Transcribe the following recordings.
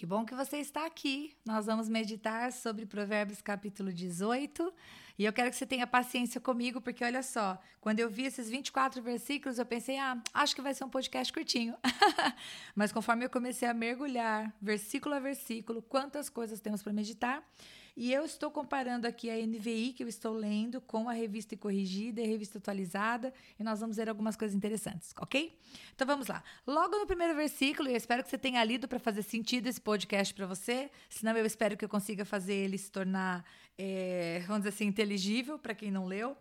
Que bom que você está aqui. Nós vamos meditar sobre Provérbios capítulo 18. E eu quero que você tenha paciência comigo, porque olha só, quando eu vi esses 24 versículos, eu pensei, ah, acho que vai ser um podcast curtinho. Mas conforme eu comecei a mergulhar, versículo a versículo, quantas coisas temos para meditar, e eu estou comparando aqui a NVI que eu estou lendo com a revista corrigida e a revista atualizada, e nós vamos ver algumas coisas interessantes, ok? Então vamos lá. Logo no primeiro versículo, eu espero que você tenha lido para fazer sentido esse podcast para você, senão eu espero que eu consiga fazer ele se tornar, é, vamos dizer assim, inteligível para quem não leu.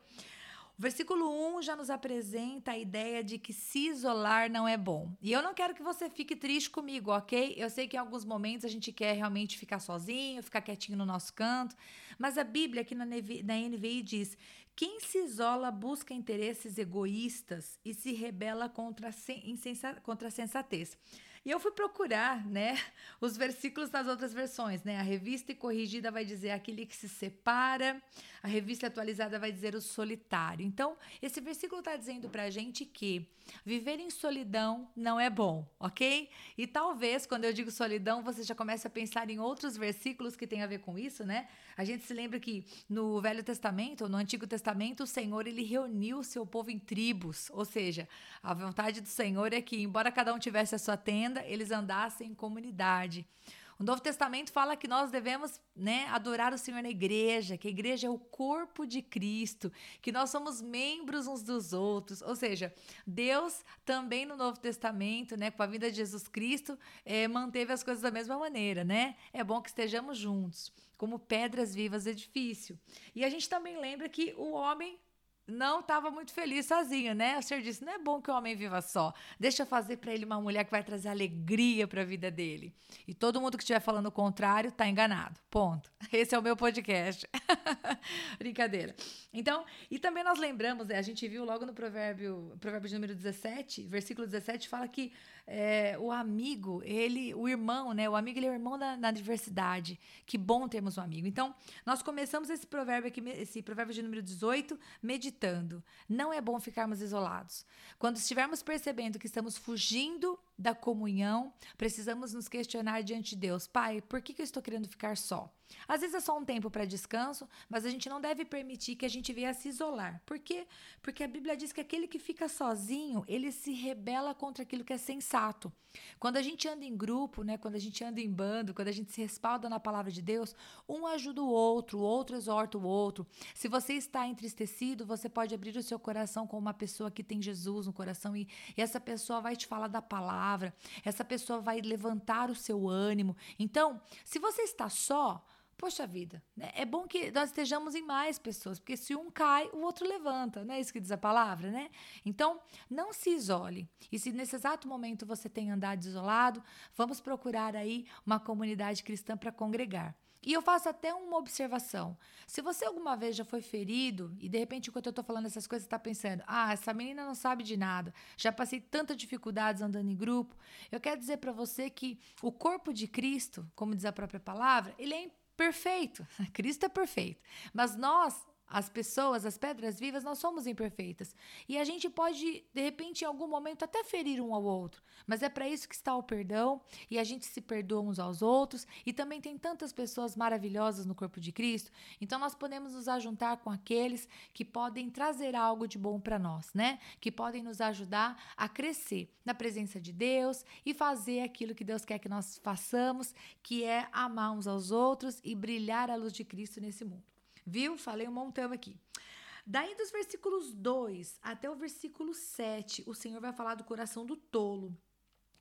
Versículo 1 já nos apresenta a ideia de que se isolar não é bom. E eu não quero que você fique triste comigo, ok? Eu sei que em alguns momentos a gente quer realmente ficar sozinho, ficar quietinho no nosso canto, mas a Bíblia aqui na, NVI diz: quem se isola busca interesses egoístas e se rebela contra a, contra a sensatez. E eu fui procurar, né, os versículos nas outras versões, né? A revista corrigida vai dizer aquele que se separa, a revista atualizada vai dizer o solitário. Então, esse versículo está dizendo para a gente que viver em solidão não é bom, ok? E talvez, quando eu digo solidão, você já comece a pensar em outros versículos que têm a ver com isso, né? A gente se lembra que no Velho Testamento, no Antigo Testamento, o Senhor ele reuniu o seu povo em tribos, ou seja, a vontade do Senhor é que, embora cada um tivesse a sua tenda, eles andassem em comunidade. O Novo Testamento fala que nós devemos né, adorar o Senhor na igreja, que a igreja é o corpo de Cristo, que nós somos membros uns dos outros. Ou seja, Deus também no Novo Testamento, né, com a vida de Jesus Cristo, é, manteve as coisas da mesma maneira, né? É bom que estejamos juntos, como pedras vivas do edifício. E a gente também lembra que o homem não estava muito feliz sozinho, né? O senhor disse: não é bom que o homem viva só. Deixa eu fazer para ele uma mulher que vai trazer alegria para a vida dele. E todo mundo que estiver falando o contrário está enganado. Ponto. Esse é o meu podcast. Brincadeira. Então, e também nós lembramos, né, a gente viu logo no provérbio, provérbio número 17, versículo 17, fala que é, o amigo, ele, o irmão, né? O amigo ele é o irmão da, na diversidade. Que bom termos um amigo. Então, nós começamos esse provérbio aqui, esse provérbio de número 18, meditando. Não é bom ficarmos isolados. Quando estivermos percebendo que estamos fugindo da comunhão, precisamos nos questionar diante de Deus: Pai, por que, que eu estou querendo ficar só? Às vezes é só um tempo para descanso, mas a gente não deve permitir que a gente venha se isolar. Por quê? Porque a Bíblia diz que aquele que fica sozinho, ele se rebela contra aquilo que é sensato. Quando a gente anda em grupo, né, quando a gente anda em bando, quando a gente se respalda na palavra de Deus, um ajuda o outro, o outro exorta o outro. Se você está entristecido, você pode abrir o seu coração com uma pessoa que tem Jesus no coração e, e essa pessoa vai te falar da palavra, essa pessoa vai levantar o seu ânimo. Então, se você está só, Poxa vida, né? é bom que nós estejamos em mais pessoas, porque se um cai, o outro levanta, não é isso que diz a palavra, né? Então, não se isole. E se nesse exato momento você tem andado isolado, vamos procurar aí uma comunidade cristã para congregar. E eu faço até uma observação. Se você alguma vez já foi ferido e de repente, enquanto eu estou falando essas coisas, está pensando: ah, essa menina não sabe de nada, já passei tantas dificuldades andando em grupo. Eu quero dizer para você que o corpo de Cristo, como diz a própria palavra, ele é perfeito. Cristo é perfeito. Mas nós as pessoas, as pedras vivas, nós somos imperfeitas. E a gente pode, de repente, em algum momento, até ferir um ao outro. Mas é para isso que está o perdão. E a gente se perdoa uns aos outros. E também tem tantas pessoas maravilhosas no corpo de Cristo. Então nós podemos nos ajuntar com aqueles que podem trazer algo de bom para nós, né? Que podem nos ajudar a crescer na presença de Deus e fazer aquilo que Deus quer que nós façamos, que é amar uns aos outros e brilhar a luz de Cristo nesse mundo. Viu? Falei um montão aqui. Daí, dos versículos 2 até o versículo 7, o Senhor vai falar do coração do tolo.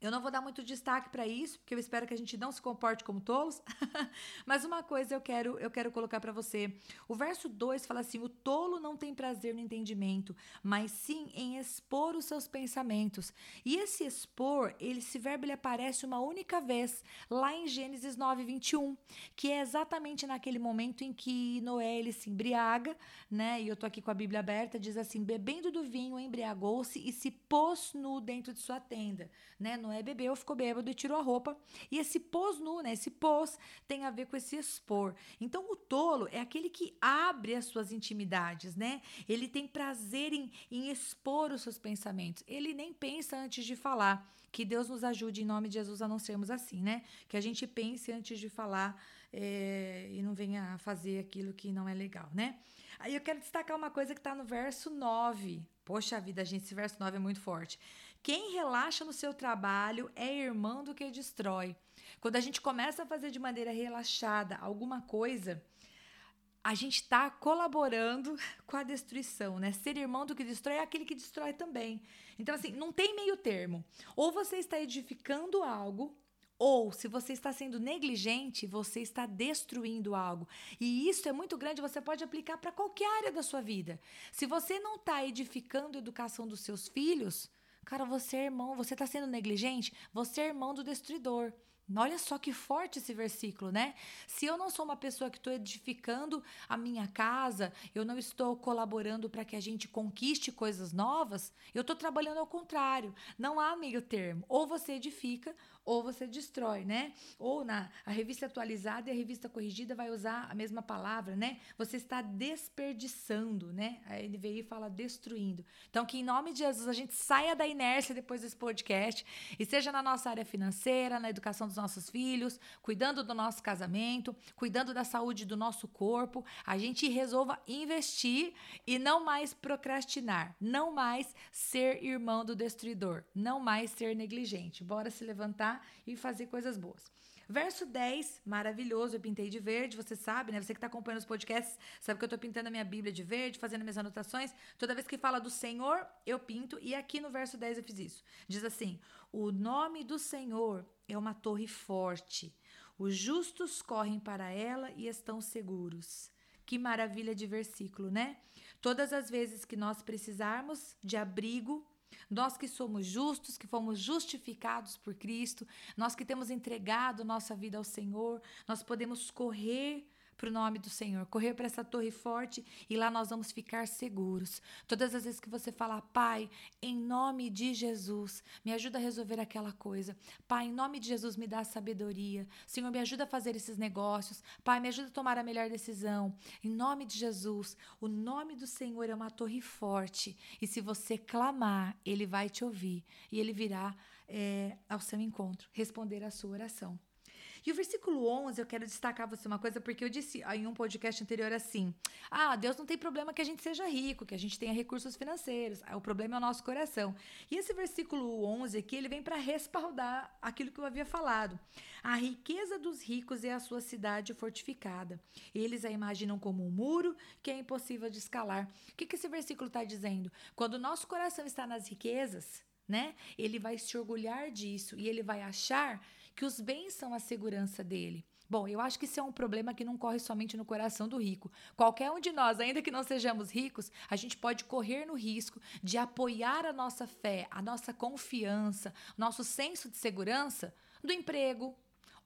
Eu não vou dar muito destaque para isso, porque eu espero que a gente não se comporte como tolos. Mas uma coisa eu quero eu quero colocar para você. O verso 2 fala assim: "O tolo não tem prazer no entendimento, mas sim em expor os seus pensamentos". E esse expor, ele, esse verbo ele aparece uma única vez lá em Gênesis 9:21, que é exatamente naquele momento em que Noé ele se embriaga, né? E eu tô aqui com a Bíblia aberta, diz assim: "Bebendo do vinho, embriagou-se e se pôs nu dentro de sua tenda", né? Noé bebeu, ficou bêbado e tirou a roupa. E esse pôs nu, né? Esse pôs tem a ver com esse expor. Então, o tolo é aquele que abre as suas intimidades, né? Ele tem prazer em, em expor os seus pensamentos. Ele nem pensa antes de falar. Que Deus nos ajude em nome de Jesus a não sermos assim, né? Que a gente pense antes de falar é, e não venha fazer aquilo que não é legal, né? Aí eu quero destacar uma coisa que está no verso 9. Poxa vida, gente, esse verso 9 é muito forte. Quem relaxa no seu trabalho é irmão do que destrói. Quando a gente começa a fazer de maneira relaxada alguma coisa, a gente está colaborando com a destruição, né? Ser irmão do que destrói é aquele que destrói também. Então, assim, não tem meio termo. Ou você está edificando algo, ou se você está sendo negligente, você está destruindo algo. E isso é muito grande, você pode aplicar para qualquer área da sua vida. Se você não está edificando a educação dos seus filhos, cara, você é irmão, você está sendo negligente, você é irmão do destruidor. Olha só que forte esse versículo, né? Se eu não sou uma pessoa que estou edificando a minha casa, eu não estou colaborando para que a gente conquiste coisas novas, eu estou trabalhando ao contrário. Não há meio termo. Ou você edifica ou você destrói, né? Ou na a revista atualizada e a revista corrigida vai usar a mesma palavra, né? Você está desperdiçando, né? A NVI fala destruindo. Então, que em nome de Jesus a gente saia da inércia depois desse podcast e seja na nossa área financeira, na educação dos nossos filhos, cuidando do nosso casamento, cuidando da saúde do nosso corpo, a gente resolva investir e não mais procrastinar, não mais ser irmão do destruidor, não mais ser negligente. Bora se levantar e fazer coisas boas. Verso 10, maravilhoso, eu pintei de verde, você sabe, né? Você que está acompanhando os podcasts, sabe que eu estou pintando a minha Bíblia de verde, fazendo minhas anotações. Toda vez que fala do Senhor, eu pinto, e aqui no verso 10 eu fiz isso. Diz assim: O nome do Senhor é uma torre forte, os justos correm para ela e estão seguros. Que maravilha de versículo, né? Todas as vezes que nós precisarmos de abrigo, nós que somos justos, que fomos justificados por Cristo, nós que temos entregado nossa vida ao Senhor, nós podemos correr para o nome do Senhor, correr para essa torre forte e lá nós vamos ficar seguros. Todas as vezes que você falar, Pai, em nome de Jesus, me ajuda a resolver aquela coisa. Pai, em nome de Jesus, me dá sabedoria. Senhor, me ajuda a fazer esses negócios. Pai, me ajuda a tomar a melhor decisão. Em nome de Jesus, o nome do Senhor é uma torre forte e se você clamar, Ele vai te ouvir e Ele virá é, ao seu encontro, responder à sua oração. E o versículo 11, eu quero destacar você uma coisa, porque eu disse em um podcast anterior assim: ah, Deus não tem problema que a gente seja rico, que a gente tenha recursos financeiros, o problema é o nosso coração. E esse versículo 11 aqui, ele vem para respaldar aquilo que eu havia falado. A riqueza dos ricos é a sua cidade fortificada. Eles a imaginam como um muro que é impossível de escalar. O que, que esse versículo está dizendo? Quando o nosso coração está nas riquezas, né? Ele vai se orgulhar disso e ele vai achar que os bens são a segurança dele. Bom, eu acho que isso é um problema que não corre somente no coração do rico. Qualquer um de nós, ainda que não sejamos ricos, a gente pode correr no risco de apoiar a nossa fé, a nossa confiança, nosso senso de segurança do emprego,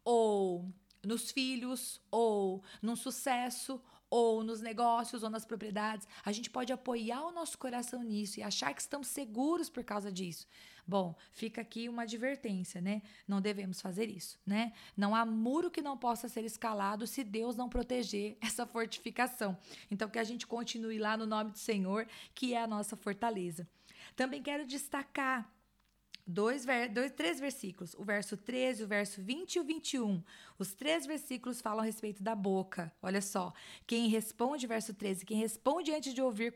ou nos filhos, ou num sucesso, ou nos negócios, ou nas propriedades. A gente pode apoiar o nosso coração nisso e achar que estamos seguros por causa disso. Bom, fica aqui uma advertência, né? Não devemos fazer isso, né? Não há muro que não possa ser escalado se Deus não proteger essa fortificação. Então, que a gente continue lá no nome do Senhor, que é a nossa fortaleza. Também quero destacar dois, dois, três versículos, o verso 13, o verso 20 e o 21. Os três versículos falam a respeito da boca. Olha só. Quem responde, verso 13, quem responde antes de ouvir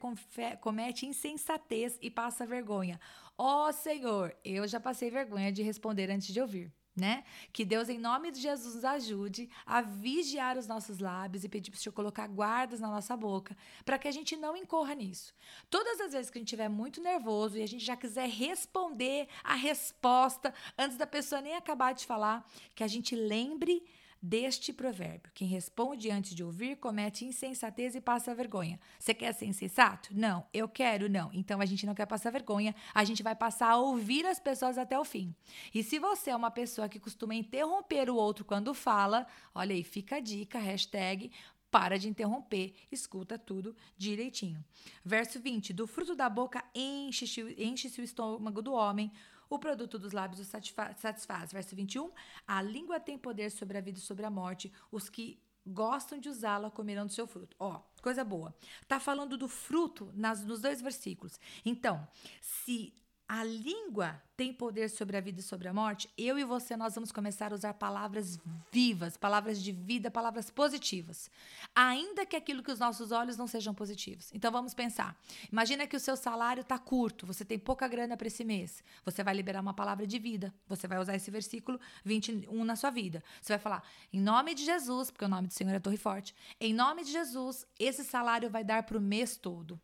comete insensatez e passa vergonha. Ó oh, Senhor, eu já passei vergonha de responder antes de ouvir. Né? Que Deus, em nome de Jesus, nos ajude a vigiar os nossos lábios e pedir para o Senhor colocar guardas na nossa boca, para que a gente não incorra nisso. Todas as vezes que a gente estiver muito nervoso e a gente já quiser responder a resposta antes da pessoa nem acabar de falar, que a gente lembre deste provérbio. Quem responde antes de ouvir comete insensatez e passa vergonha. Você quer ser insensato? Não. Eu quero? Não. Então a gente não quer passar vergonha, a gente vai passar a ouvir as pessoas até o fim. E se você é uma pessoa que costuma interromper o outro quando fala, olha aí, fica a dica, hashtag para de interromper, escuta tudo direitinho. Verso 20: Do fruto da boca enche-se enche o estômago do homem, o produto dos lábios o satisfaz. Verso 21. A língua tem poder sobre a vida e sobre a morte. Os que gostam de usá-la comerão do seu fruto. Ó, coisa boa. Tá falando do fruto nas, nos dois versículos. Então, se a língua tem poder sobre a vida e sobre a morte, eu e você nós vamos começar a usar palavras vivas, palavras de vida, palavras positivas, ainda que aquilo que os nossos olhos não sejam positivos. Então vamos pensar. Imagina que o seu salário está curto, você tem pouca grana para esse mês. Você vai liberar uma palavra de vida. Você vai usar esse versículo 21 na sua vida. Você vai falar: "Em nome de Jesus, porque o nome do Senhor é Torre Forte. Em nome de Jesus, esse salário vai dar para o mês todo.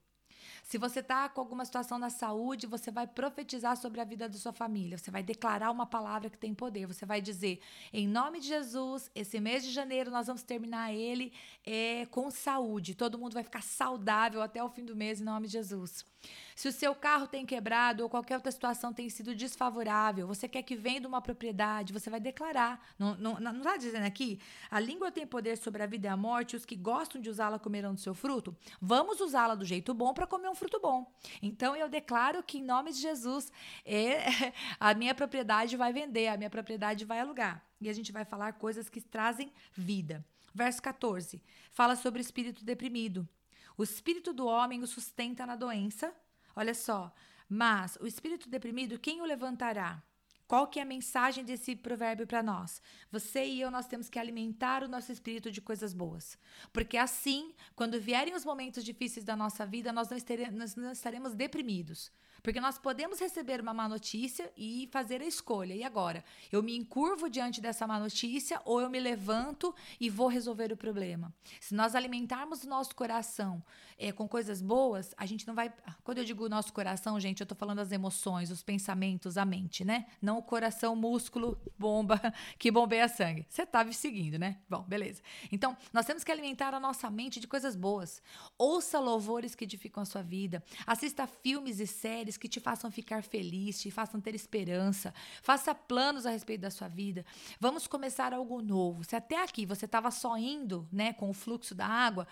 Se você está com alguma situação na saúde, você vai profetizar sobre a vida da sua família. Você vai declarar uma palavra que tem poder. Você vai dizer, em nome de Jesus, esse mês de janeiro nós vamos terminar ele é, com saúde. Todo mundo vai ficar saudável até o fim do mês, em nome de Jesus. Se o seu carro tem quebrado ou qualquer outra situação tem sido desfavorável, você quer que venda uma propriedade, você vai declarar. Não está dizendo aqui? A língua tem poder sobre a vida e a morte, os que gostam de usá-la comerão do seu fruto. Vamos usá-la do jeito bom para comer um fruto bom. Então eu declaro que em nome de Jesus é, a minha propriedade vai vender, a minha propriedade vai alugar. E a gente vai falar coisas que trazem vida. Verso 14 fala sobre o espírito deprimido. O espírito do homem o sustenta na doença. Olha só. Mas o espírito deprimido, quem o levantará? Qual que é a mensagem desse provérbio para nós? Você e eu nós temos que alimentar o nosso espírito de coisas boas, porque assim, quando vierem os momentos difíceis da nossa vida, nós não estaremos, nós não estaremos deprimidos. Porque nós podemos receber uma má notícia e fazer a escolha. E agora? Eu me encurvo diante dessa má notícia ou eu me levanto e vou resolver o problema? Se nós alimentarmos o nosso coração é, com coisas boas, a gente não vai. Quando eu digo nosso coração, gente, eu tô falando das emoções, os pensamentos, a mente, né? Não o coração, músculo, bomba que bombeia sangue. Você tá me seguindo, né? Bom, beleza. Então, nós temos que alimentar a nossa mente de coisas boas. Ouça louvores que edificam a sua vida. Assista filmes e séries que te façam ficar feliz, te façam ter esperança. Faça planos a respeito da sua vida. Vamos começar algo novo. Se até aqui você estava só indo, né, com o fluxo da água,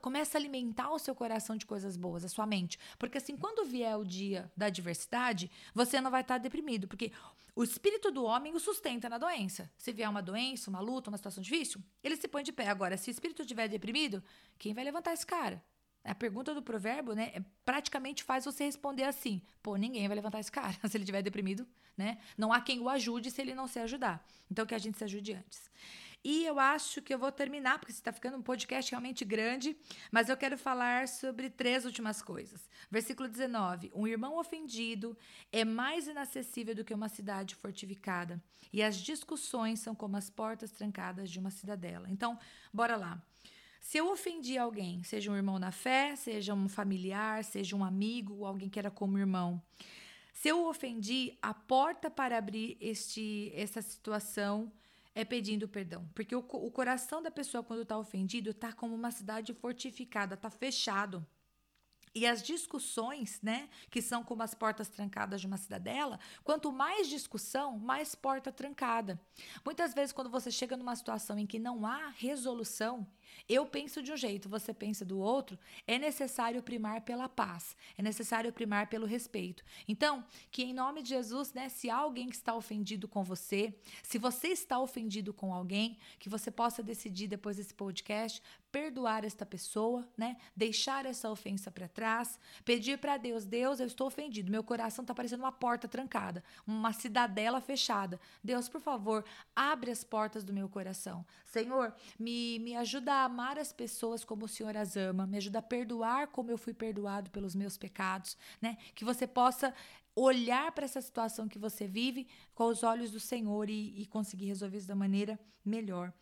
começa a alimentar o seu coração de coisas boas, a sua mente. Porque assim, quando vier o dia da adversidade, você não vai estar deprimido, porque o espírito do homem o sustenta na doença. Se vier uma doença, uma luta, uma situação difícil, ele se põe de pé. Agora, se o espírito estiver deprimido, quem vai levantar esse cara? A pergunta do provérbio, né, é, praticamente faz você responder assim: pô, ninguém vai levantar esse cara se ele estiver deprimido, né? Não há quem o ajude se ele não se ajudar. Então, que a gente se ajude antes. E eu acho que eu vou terminar, porque está ficando um podcast realmente grande, mas eu quero falar sobre três últimas coisas. Versículo 19: Um irmão ofendido é mais inacessível do que uma cidade fortificada, e as discussões são como as portas trancadas de uma cidadela. Então, bora lá. Se eu ofendi alguém, seja um irmão na fé, seja um familiar, seja um amigo, alguém que era como irmão, se eu ofendi, a porta para abrir este, essa situação é pedindo perdão. Porque o, o coração da pessoa, quando está ofendido, está como uma cidade fortificada, está fechado. E as discussões, né, que são como as portas trancadas de uma cidadela, quanto mais discussão, mais porta trancada. Muitas vezes, quando você chega numa situação em que não há resolução, eu penso de um jeito, você pensa do outro, é necessário primar pela paz, é necessário primar pelo respeito. Então, que em nome de Jesus, né, se alguém está ofendido com você, se você está ofendido com alguém, que você possa decidir depois desse podcast perdoar esta pessoa, né? Deixar essa ofensa para trás, pedir para Deus, Deus, eu estou ofendido, meu coração está parecendo uma porta trancada, uma cidadela fechada. Deus, por favor, abre as portas do meu coração. Senhor, me, me ajuda a amar as pessoas como o Senhor as ama, me ajuda a perdoar como eu fui perdoado pelos meus pecados, né? Que você possa olhar para essa situação que você vive com os olhos do Senhor e, e conseguir resolver isso da maneira melhor.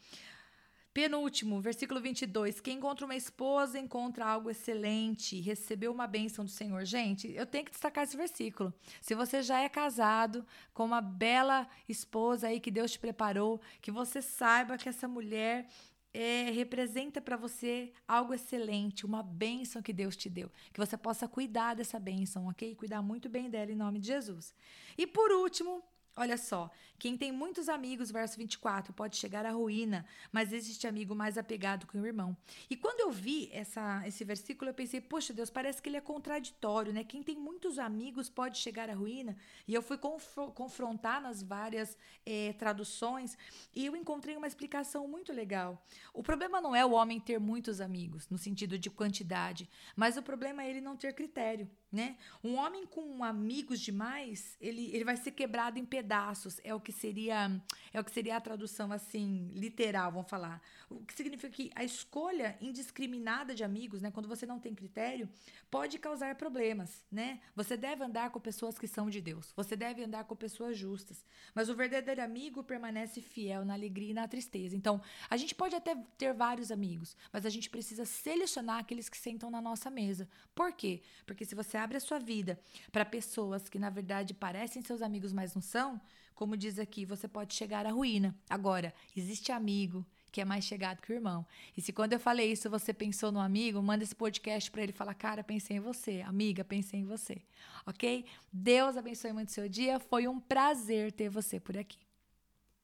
Penúltimo, versículo 22. Quem encontra uma esposa encontra algo excelente, recebeu uma bênção do Senhor. Gente, eu tenho que destacar esse versículo. Se você já é casado com uma bela esposa aí que Deus te preparou, que você saiba que essa mulher é, representa para você algo excelente, uma bênção que Deus te deu. Que você possa cuidar dessa bênção, ok? Cuidar muito bem dela em nome de Jesus. E por último, Olha só, quem tem muitos amigos, verso 24, pode chegar à ruína, mas existe amigo mais apegado que o irmão. E quando eu vi essa, esse versículo, eu pensei, poxa Deus, parece que ele é contraditório, né? Quem tem muitos amigos pode chegar à ruína. E eu fui conf confrontar nas várias é, traduções e eu encontrei uma explicação muito legal. O problema não é o homem ter muitos amigos, no sentido de quantidade, mas o problema é ele não ter critério, né? Um homem com amigos demais, ele, ele vai ser quebrado em pedaços pedaços é o que seria é o que seria a tradução assim literal, vamos falar. O que significa que a escolha indiscriminada de amigos, né, quando você não tem critério, pode causar problemas, né? Você deve andar com pessoas que são de Deus. Você deve andar com pessoas justas. Mas o verdadeiro amigo permanece fiel na alegria e na tristeza. Então, a gente pode até ter vários amigos, mas a gente precisa selecionar aqueles que sentam na nossa mesa. Por quê? Porque se você abre a sua vida para pessoas que na verdade parecem seus amigos, mas não são, como diz aqui, você pode chegar à ruína. Agora, existe amigo que é mais chegado que o irmão. E se quando eu falei isso você pensou no amigo, manda esse podcast para ele falar: "Cara, pensei em você, amiga, pensei em você". OK? Deus abençoe muito seu dia. Foi um prazer ter você por aqui.